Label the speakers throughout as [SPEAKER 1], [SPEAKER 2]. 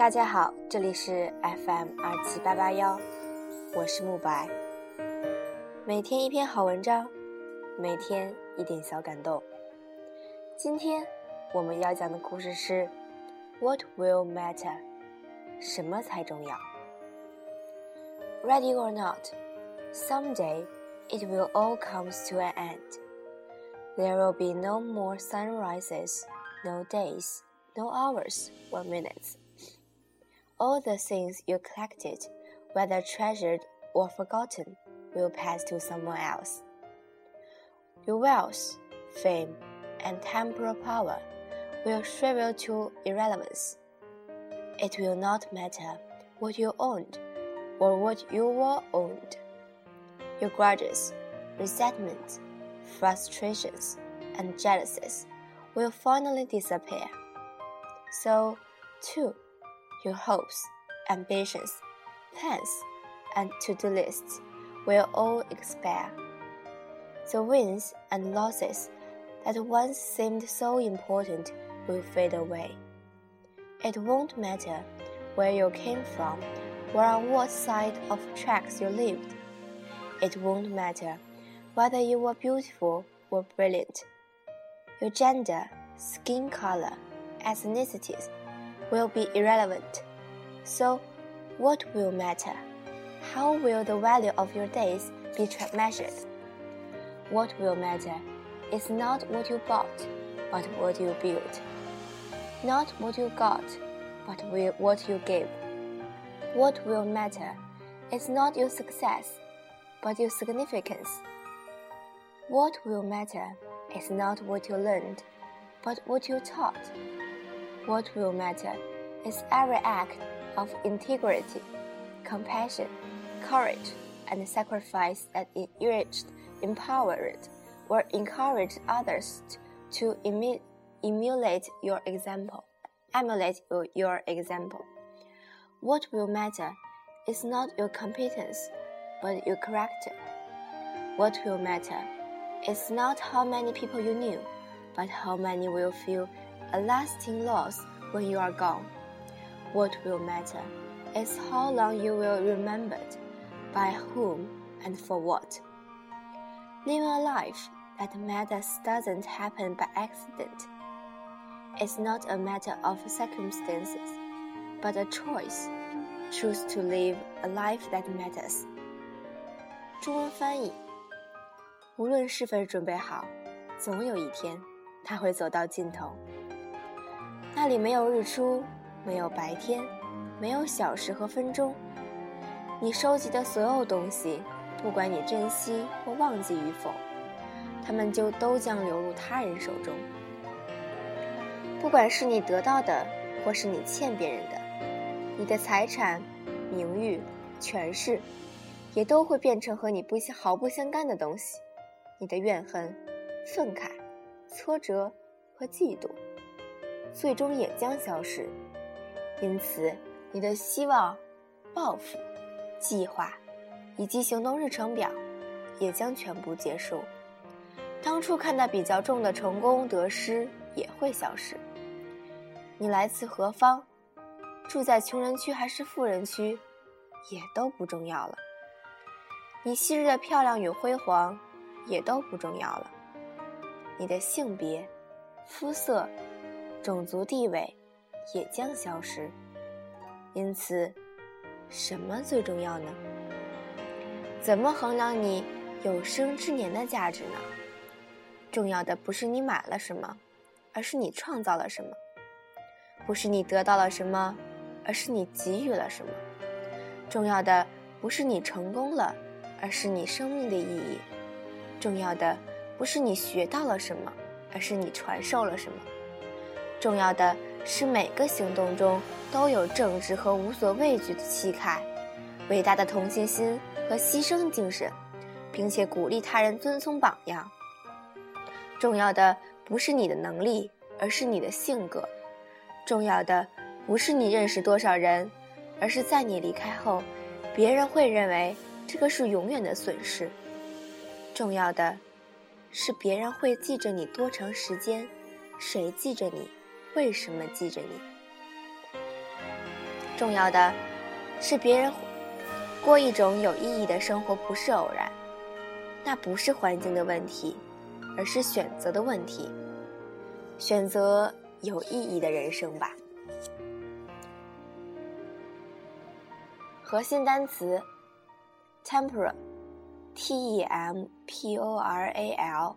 [SPEAKER 1] 大家好，这里是 FM 二七八八幺，我是慕白。每天一篇好文章，每天一点小感动。今天我们要讲的故事是 What will matter？什么才重要？Ready or not, someday it will all comes to an end. There will be no more sunrises, no days, no hours or minutes all the things you collected, whether treasured or forgotten, will pass to someone else. Your wealth, fame, and temporal power will shrivel to irrelevance. It will not matter what you owned or what you were owned. Your grudges, resentments, frustrations, and jealousies will finally disappear. So, too, your hopes, ambitions, plans, and to-do lists will all expire. The wins and losses that once seemed so important will fade away. It won't matter where you came from or on what side of tracks you lived. It won't matter whether you were beautiful or brilliant. Your gender, skin color, ethnicities, will be irrelevant. So, what will matter? How will the value of your days be measured? What will matter is not what you bought, but what you built. Not what you got, but what you gave. What will matter is not your success, but your significance. What will matter is not what you learned, but what you taught. What will matter is every act of integrity, compassion, courage, and sacrifice that enriched, empowered, or encouraged others to emulate your example. Emulate your example. What will matter is not your competence, but your character. What will matter is not how many people you knew, but how many will feel a lasting loss when you are gone. What will matter is how long you will remembered, by whom and for what. Living a life that matters doesn't happen by accident. It's not a matter of circumstances, but a choice. Choose to live a life that matters. 中文翻译：无论是否准备好，总有一天，它会走到尽头。 那里没有日出，没有白天，没有小时和分钟。你收集的所有东西，不管你珍惜或忘记与否，它们就都将流入他人手中。不管是你得到的，或是你欠别人的，你的财产、名誉、权势，也都会变成和你不毫不相干的东西。你的怨恨、愤慨、挫折和嫉妒，最终也将消失。因此，你的希望、抱负、计划以及行动日程表也将全部结束。当初看得比较重的成功得失也会消失。你来自何方，住在穷人区还是富人区，也都不重要了。你昔日的漂亮与辉煌，也都不重要了。你的性别、肤色、种族地位。也将消失。因此，什么最重要呢？怎么衡量你有生之年的价值呢？重要的不是你买了什么，而是你创造了什么；不是你得到了什么，而是你给予了什么。重要的不是你成功了，而是你生命的意义。重要的不是你学到了什么，而是你传授了什么。重要的。是每个行动中都有正直和无所畏惧的气概，伟大的同情心和牺牲精神，并且鼓励他人遵从榜样。重要的不是你的能力，而是你的性格；重要的不是你认识多少人，而是在你离开后，别人会认为这个是永远的损失；重要的是别人会记着你多长时间，谁记着你？为什么记着你？重要的是别人过一种有意义的生活不是偶然，那不是环境的问题，而是选择的问题。选择有意义的人生吧。核心单词：temporal，T-E-M-P-O-R-A-L，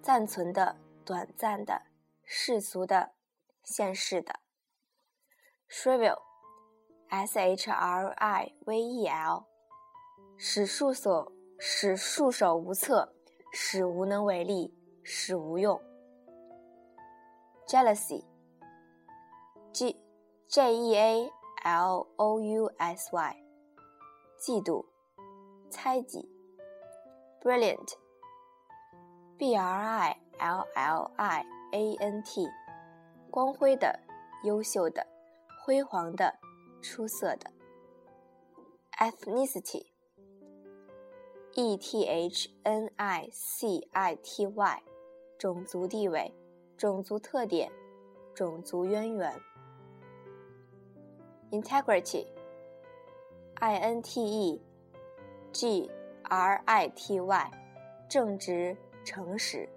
[SPEAKER 1] 暂存的、短暂的、世俗的、现世的；shrivel，S-H-R-I-V-E-L，使束手使束手无策，使无能为力，使无用。jealousy，G，J-E-A。L O U S Y，嫉妒、猜忌。Brilliant，B R I L L I A N T，光辉的、优秀的、辉煌的、出色的。Ethnicity，E T H N I C I T Y，种族地位、种族特点、种族渊源。integrity, i n t e g r i t y，正直、诚实。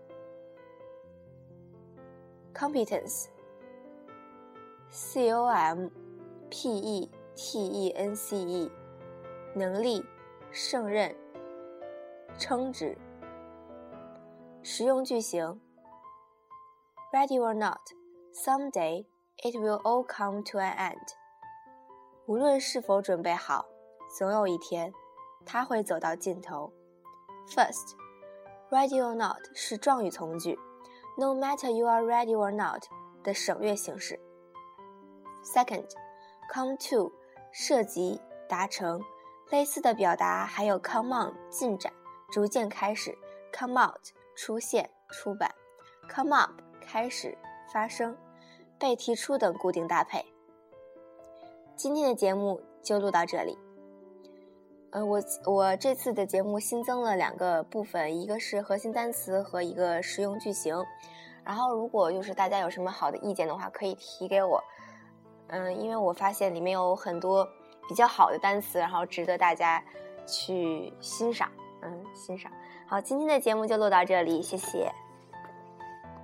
[SPEAKER 1] competence, c o m p e t e n c e，能力、胜任、称职。实用句型：Ready or not, someday it will all come to an end. 无论是否准备好，总有一天，它会走到尽头。First, ready or not 是状语从句 ，no matter you are ready or not 的省略形式。Second, come to 涉及达成，类似的表达还有 come on 进展，逐渐开始；come out 出现出版；come up 开始发生，被提出等固定搭配。今天的节目就录到这里。呃，我我这次的节目新增了两个部分，一个是核心单词和一个实用句型。然后，如果就是大家有什么好的意见的话，可以提给我。嗯，因为我发现里面有很多比较好的单词，然后值得大家去欣赏。嗯，欣赏。好，今天的节目就录到这里，谢谢。